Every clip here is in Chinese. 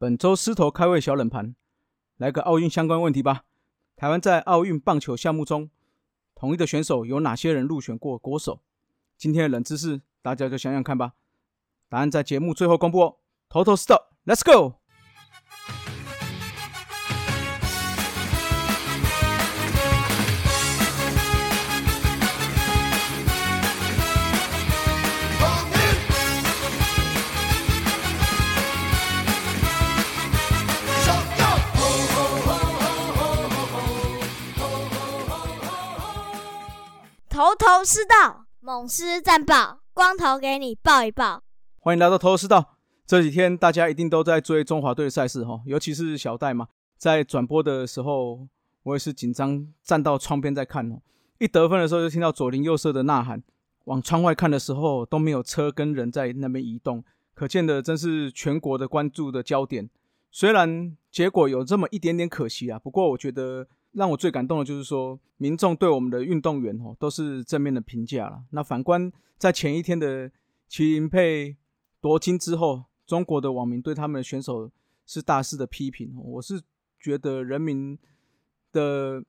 本周狮头开胃小冷盘，来个奥运相关问题吧。台湾在奥运棒球项目中，同一的选手有哪些人入选过国手？今天的冷知识，大家就想想看吧。答案在节目最后公布哦。头头是道，Let's go！头头是道，猛狮战报，光头给你报一报。欢迎来到头头是道。这几天大家一定都在追中华队的赛事哈，尤其是小戴嘛，在转播的时候，我也是紧张站到窗边在看哦。一得分的时候，就听到左邻右舍的呐喊，往窗外看的时候都没有车跟人在那边移动，可见的真是全国的关注的焦点。虽然结果有这么一点点可惜啊，不过我觉得。让我最感动的就是说，民众对我们的运动员哦都是正面的评价了。那反观在前一天的麒麟配夺金之后，中国的网民对他们的选手是大肆的批评。我是觉得人民的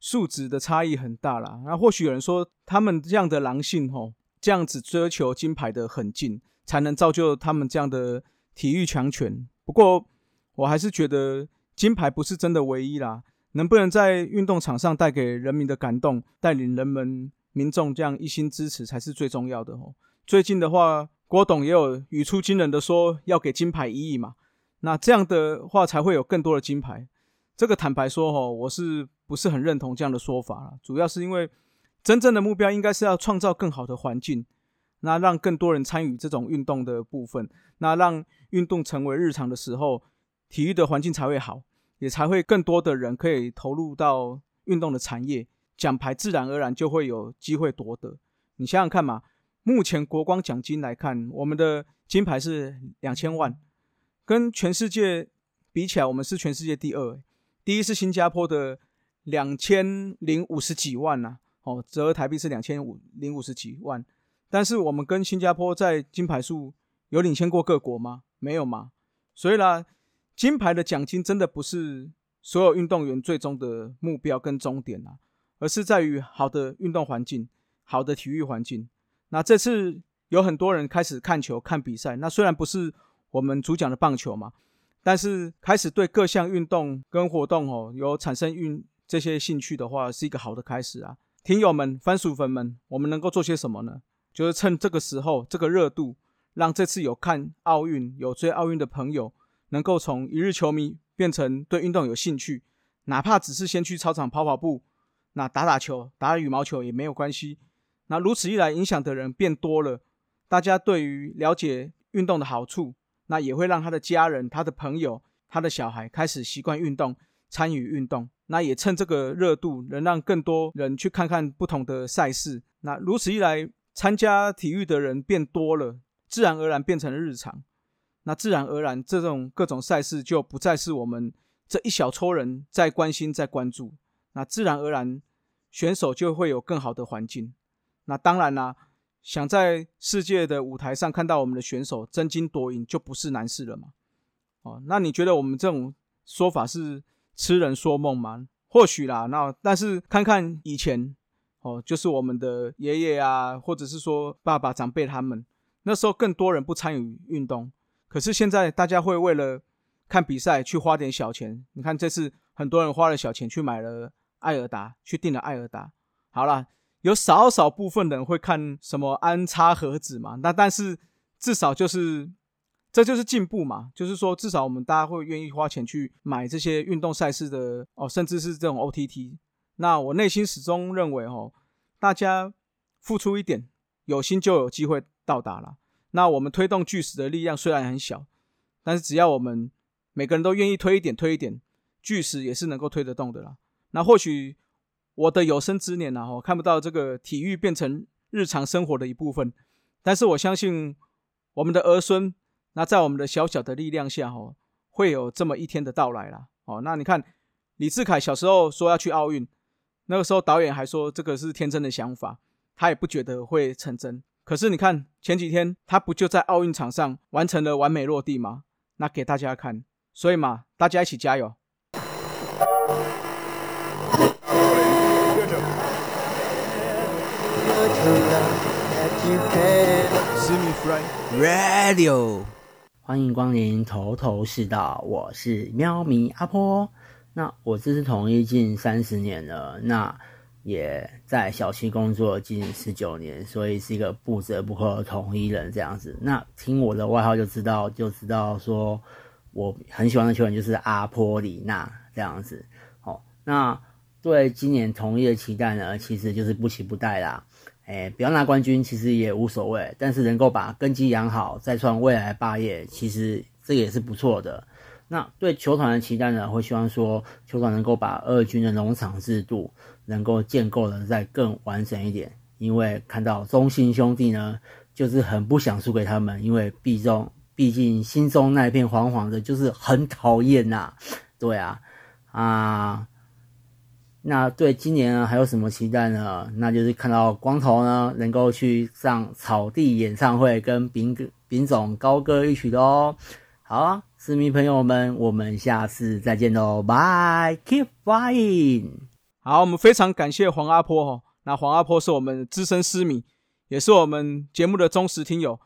素质的差异很大啦。那或许有人说，他们这样的狼性哦，这样子追求金牌的狠劲，才能造就他们这样的体育强权。不过我还是觉得金牌不是真的唯一啦。能不能在运动场上带给人民的感动，带领人们民众这样一心支持，才是最重要的哦。最近的话，郭董也有语出惊人的说要给金牌一亿嘛，那这样的话才会有更多的金牌。这个坦白说哈，我是不是很认同这样的说法了？主要是因为真正的目标应该是要创造更好的环境，那让更多人参与这种运动的部分，那让运动成为日常的时候，体育的环境才会好。也才会更多的人可以投入到运动的产业，奖牌自然而然就会有机会夺得。你想想看嘛，目前国光奖金来看，我们的金牌是两千万，跟全世界比起来，我们是全世界第二，第一是新加坡的两千零五十几万呐，哦，折合台币是两千五零五十几万。但是我们跟新加坡在金牌数有领先过各国吗？没有嘛，所以啦。金牌的奖金真的不是所有运动员最终的目标跟终点啊，而是在于好的运动环境、好的体育环境。那这次有很多人开始看球、看比赛，那虽然不是我们主讲的棒球嘛，但是开始对各项运动跟活动哦有产生运这些兴趣的话，是一个好的开始啊。听友们、番薯粉们，我们能够做些什么呢？就是趁这个时候、这个热度，让这次有看奥运、有追奥运的朋友。能够从一日球迷变成对运动有兴趣，哪怕只是先去操场跑跑步，那打打球、打羽毛球也没有关系。那如此一来，影响的人变多了，大家对于了解运动的好处，那也会让他的家人、他的朋友、他的小孩开始习惯运动，参与运动。那也趁这个热度，能让更多人去看看不同的赛事。那如此一来，参加体育的人变多了，自然而然变成了日常。那自然而然，这种各种赛事就不再是我们这一小撮人在关心、在关注。那自然而然，选手就会有更好的环境。那当然啦，想在世界的舞台上看到我们的选手争金夺银，就不是难事了嘛。哦，那你觉得我们这种说法是痴人说梦吗？或许啦。那但是看看以前，哦，就是我们的爷爷啊，或者是说爸爸长辈他们，那时候更多人不参与运动。可是现在大家会为了看比赛去花点小钱。你看这次很多人花了小钱去买了艾尔达，去订了艾尔达。好了，有少少部分人会看什么安插盒子嘛？那但是至少就是这就是进步嘛。就是说至少我们大家会愿意花钱去买这些运动赛事的哦，甚至是这种 OTT。那我内心始终认为哦，大家付出一点，有心就有机会到达了。那我们推动巨石的力量虽然很小，但是只要我们每个人都愿意推一点推一点，巨石也是能够推得动的啦。那或许我的有生之年呢，我看不到这个体育变成日常生活的一部分，但是我相信我们的儿孙，那在我们的小小的力量下，哦，会有这么一天的到来啦。哦，那你看李志凯小时候说要去奥运，那个时候导演还说这个是天真的想法，他也不觉得会成真。可是你看前几天他不就在奥运场上完成了完美落地吗？那给大家看，所以嘛，大家一起加油！Radio，欢迎光临头头是道，我是喵咪阿婆。那我这是同一近三十年了，那也在小七工作近十九年，所以是一个不折不扣的统一人这样子。那听我的外号就知道，就知道说我很喜欢的球员就是阿波里纳这样子。哦，那对今年统一的期待呢，其实就是不期不待啦。哎，不要拿冠军其实也无所谓，但是能够把根基养好，再创未来霸业，其实这也是不错的。那对球团的期待呢，会希望说球团能够把二军的农场制度能够建构的再更完整一点，因为看到中信兄弟呢，就是很不想输给他们，因为毕竟毕竟心中那一片黄黄的，就是很讨厌呐。对啊，啊。那对今年呢还有什么期待呢？那就是看到光头呢能够去上草地演唱会，跟丙哥丙总高歌一曲的哦。好啊，市民朋友们，我们下次再见喽，拜，keep flying。好，我们非常感谢黄阿坡哈。那黄阿坡是我们资深诗迷，也是我们节目的忠实听友。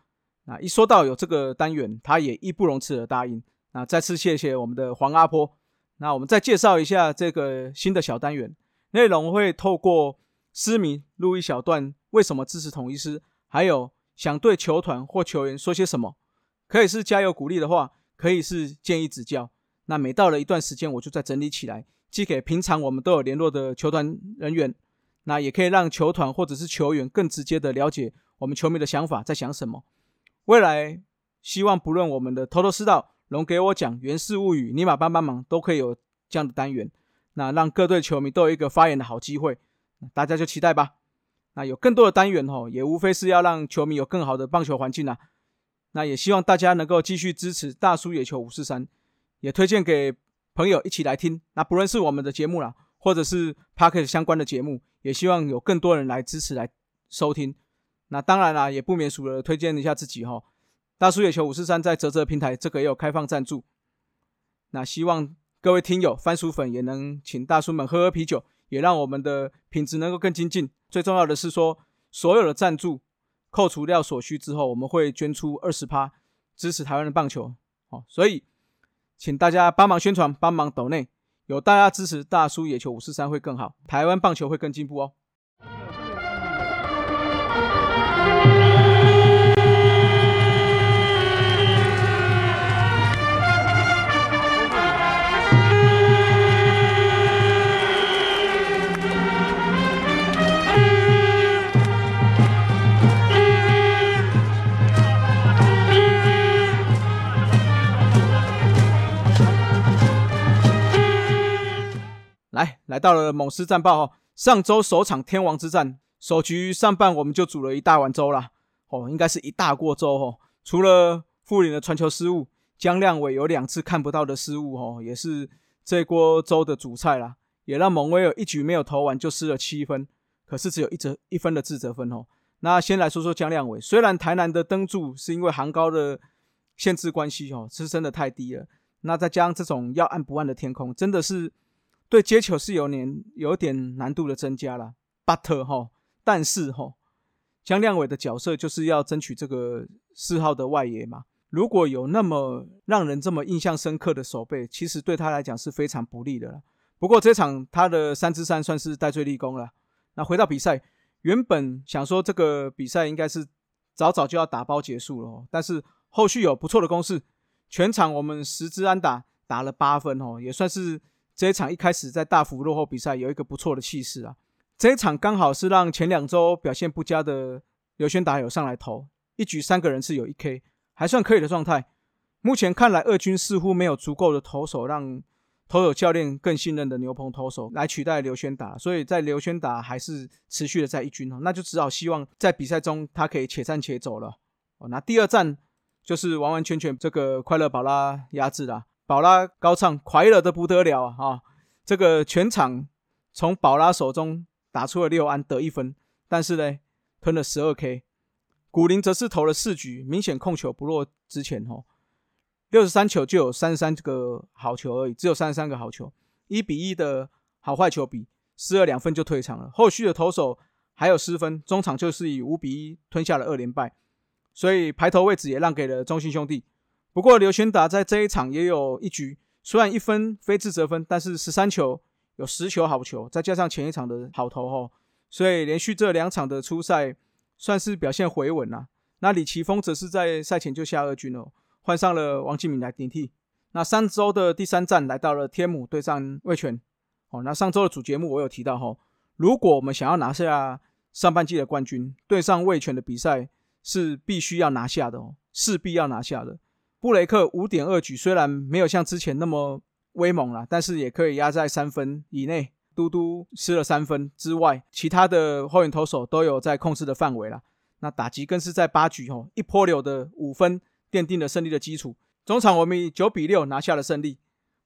那一说到有这个单元，他也义不容辞的答应。那再次谢谢我们的黄阿坡。那我们再介绍一下这个新的小单元，内容会透过诗迷录一小段，为什么支持统一师，还有想对球团或球员说些什么，可以是加油鼓励的话，可以是建议指教。那每到了一段时间，我就再整理起来，寄给平常我们都有联络的球团人员，那也可以让球团或者是球员更直接的了解我们球迷的想法在想什么。未来希望不论我们的头头是道。龙给我讲《源氏物语》，尼玛帮帮忙都可以有这样的单元，那让各队球迷都有一个发言的好机会，大家就期待吧。那有更多的单元吼，也无非是要让球迷有更好的棒球环境啊。那也希望大家能够继续支持大叔野球五四三，也推荐给朋友一起来听。那不论是我们的节目啦，或者是 p a r k e t 相关的节目，也希望有更多人来支持来收听。那当然啦，也不免俗了，推荐一下自己哈。大叔野球五四三在泽泽平台这个也有开放赞助，那希望各位听友番薯粉也能请大叔们喝喝啤酒，也让我们的品质能够更精进。最重要的是说，所有的赞助扣除掉所需之后，我们会捐出二十趴支持台湾的棒球。哦，所以请大家帮忙宣传，帮忙抖内，有大家支持，大叔野球五四三会更好，台湾棒球会更进步哦。来，到了猛狮战报哦。上周首场天王之战，首局上半我们就煮了一大碗粥啦。哦，应该是一大锅粥哦。除了富林的传球失误，江亮伟有两次看不到的失误哦，也是这锅粥的主菜啦。也让蒙威尔一局没有投完就失了七分，可是只有一折一分的自责分哦。那先来说说江亮伟，虽然台南的登柱是因为航高的限制关系哦，是真的太低了。那再加上这种要暗不暗的天空，真的是。对接球是有点有点难度的增加了，but 哈，但是哈，江亮伟的角色就是要争取这个四号的外野嘛。如果有那么让人这么印象深刻的守备，其实对他来讲是非常不利的了。不过这场他的三支三算是戴罪立功了。那回到比赛，原本想说这个比赛应该是早早就要打包结束了，但是后续有不错的攻势，全场我们十支安打打了八分哦，也算是。这一场一开始在大幅落后比赛有一个不错的气势啊！这一场刚好是让前两周表现不佳的刘轩达有上来投，一局三个人是有一 K，还算可以的状态。目前看来，二军似乎没有足够的投手让投手教练更信任的牛棚投手来取代刘轩达，所以在刘轩达还是持续的在一军哦，那就只好希望在比赛中他可以且战且走了哦。那第二战就是完完全全这个快乐宝拉压制了。宝拉高唱，快乐的不得了啊！这个全场从宝拉手中打出了六安得一分，但是呢，吞了十二 K。古林则是投了四局，明显控球不落之前哦。六十三球就有三十三个好球而已，只有三十三个好球，一比一的好坏球比，失了两分就退场了。后续的投手还有失分，中场就是以五比一吞下了二连败，所以排头位置也让给了中信兄弟。不过刘轩达在这一场也有一局，虽然一分非自责分，但是十三球有十球好球，再加上前一场的好投哦，所以连续这两场的初赛算是表现回稳了。那李奇峰则是在赛前就下二军了，换上了王继敏来顶替。那上周的第三站来到了天母对上味全。哦，那上周的主节目我有提到哈，如果我们想要拿下上半季的冠军，对上魏全的比赛是必须要拿下的哦，势必要拿下的。布雷克五点二局虽然没有像之前那么威猛了，但是也可以压在三分以内。嘟嘟失了三分之外，其他的后援投手都有在控制的范围了。那打击更是在八局吼一波流的五分，奠定了胜利的基础。中场我们以九比六拿下了胜利。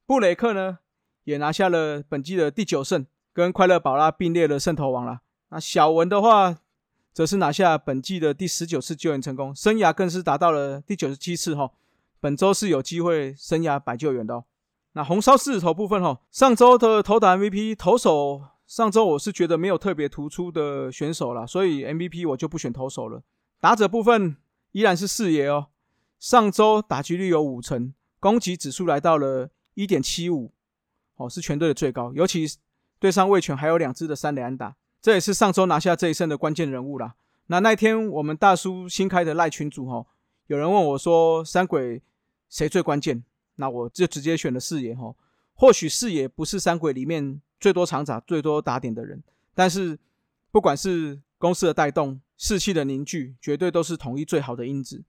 布雷克呢也拿下了本季的第九胜，跟快乐宝拉并列了胜投王了。那小文的话，则是拿下本季的第十九次救援成功，生涯更是达到了第九十七次哈。本周是有机会生涯百救援的。哦。那红烧狮子头部分哈，上周的投打 MVP 投手。上周我是觉得没有特别突出的选手了，所以 MVP 我就不选投手了。打者部分依然是四爷哦。上周打击率有五成，攻击指数来到了一点七五，哦，是全队的最高。尤其对上卫权还有两支的三连打，这也是上周拿下这一胜的关键人物啦。那那天我们大叔新开的赖群组哈，有人问我说三鬼谁最关键？那我就直接选了四爷哈。或许四爷不是三鬼里面。最多长打、最多打点的人，但是不管是公司的带动、士气的凝聚，绝对都是统一最好的因子。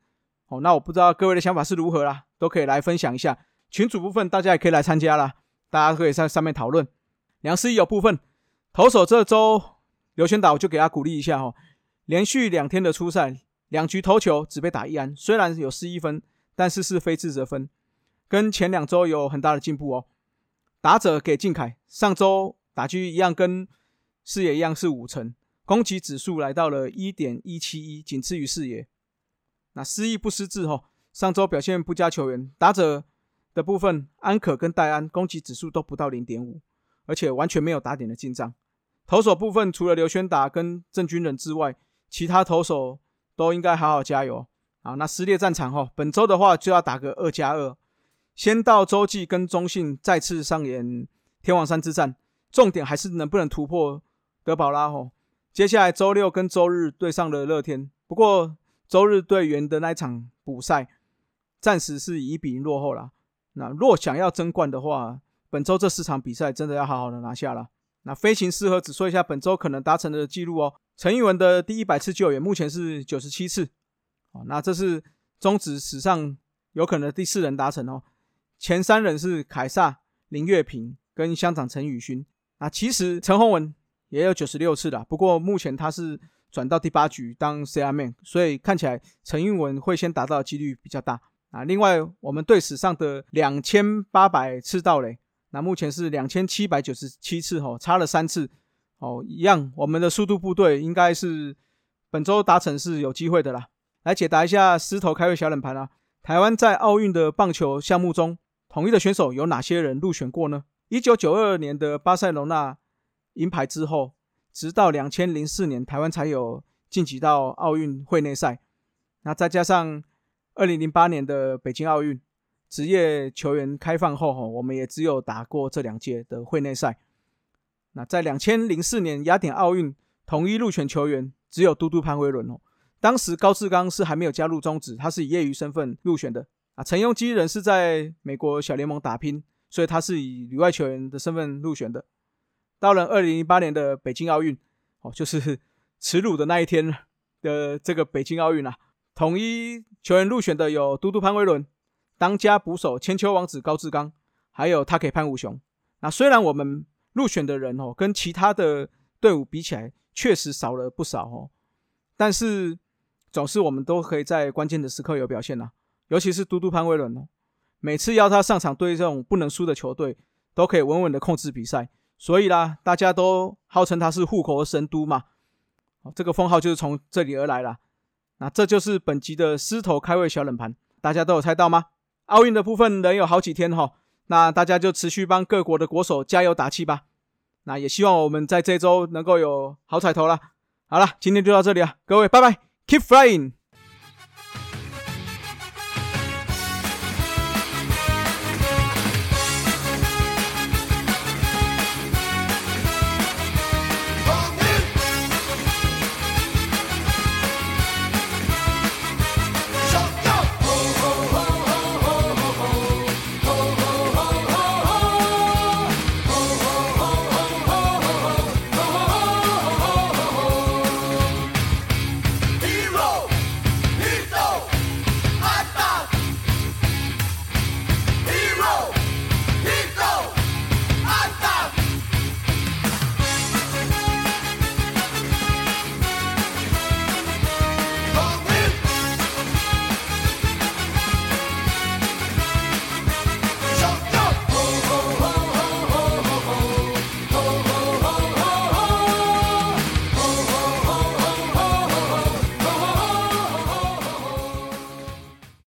哦，那我不知道各位的想法是如何啦，都可以来分享一下。群主部分大家也可以来参加啦，大家可以在上面讨论。梁思义有部分投手这周刘轩达，我就给他鼓励一下哈。连续两天的初赛，两局投球只被打一安，虽然有失一分，但是是非自责分，跟前两周有很大的进步哦。打者给靖凯，上周打击一样跟视野一样是五成，攻击指数来到了一点一七一，仅次于视野。那失意不失智哈，上周表现不佳球员打者的部分，安可跟戴安攻击指数都不到零点五，而且完全没有打点的进账。投手部分除了刘轩达跟郑军人之外，其他投手都应该好好加油啊！那撕裂战场哈，本周的话就要打个二加二。先到洲际跟中信再次上演天王山之战，重点还是能不能突破德保拉吼。接下来周六跟周日对上了乐天，不过周日队员的那一场补赛，暂时是以一比零落后了。那若想要争冠的话，本周这四场比赛真的要好好的拿下了。那飞行适合只说一下本周可能达成的记录哦。陈玉文的第一百次救援目前是九十七次，那这是中职史上有可能第四人达成哦。前三人是凯撒、林月平跟乡长陈宇勋。那其实陈宏文也有九十六次的，不过目前他是转到第八局当 C R man，所以看起来陈运文会先达到的几率比较大啊。另外，我们队史上的两千八百次盗垒，那目前是两千七百九十七次哦，差了三次哦，一样。我们的速度部队应该是本周达成是有机会的啦。来解答一下狮头开胃小冷盘啊，台湾在奥运的棒球项目中。统一的选手有哪些人入选过呢？一九九二年的巴塞罗那银牌之后，直到两千零四年台湾才有晋级到奥运会内赛。那再加上二零零八年的北京奥运职业球员开放后，哈，我们也只有打过这两届的会内赛。那在两千零四年雅典奥运，统一入选球员只有嘟嘟潘威伦哦。当时高志刚是还没有加入中职，他是以业余身份入选的。啊，陈庸基人是在美国小联盟打拼，所以他是以旅外球员的身份入选的。到了二零零八年的北京奥运，哦，就是耻辱的那一天的这个北京奥运啊，统一球员入选的有嘟嘟潘威伦、当家捕手千秋王子高志刚，还有他可以潘武雄。那虽然我们入选的人哦，跟其他的队伍比起来确实少了不少哦，但是总是我们都可以在关键的时刻有表现呐。尤其是嘟嘟潘威伦哦，每次要他上场对这种不能输的球队，都可以稳稳的控制比赛。所以啦，大家都号称他是护国神都嘛，这个封号就是从这里而来啦。那这就是本集的狮头开胃小冷盘，大家都有猜到吗？奥运的部分仍有好几天哈，那大家就持续帮各国的国手加油打气吧。那也希望我们在这周能够有好彩头了。好了，今天就到这里啊，各位拜拜，Keep flying。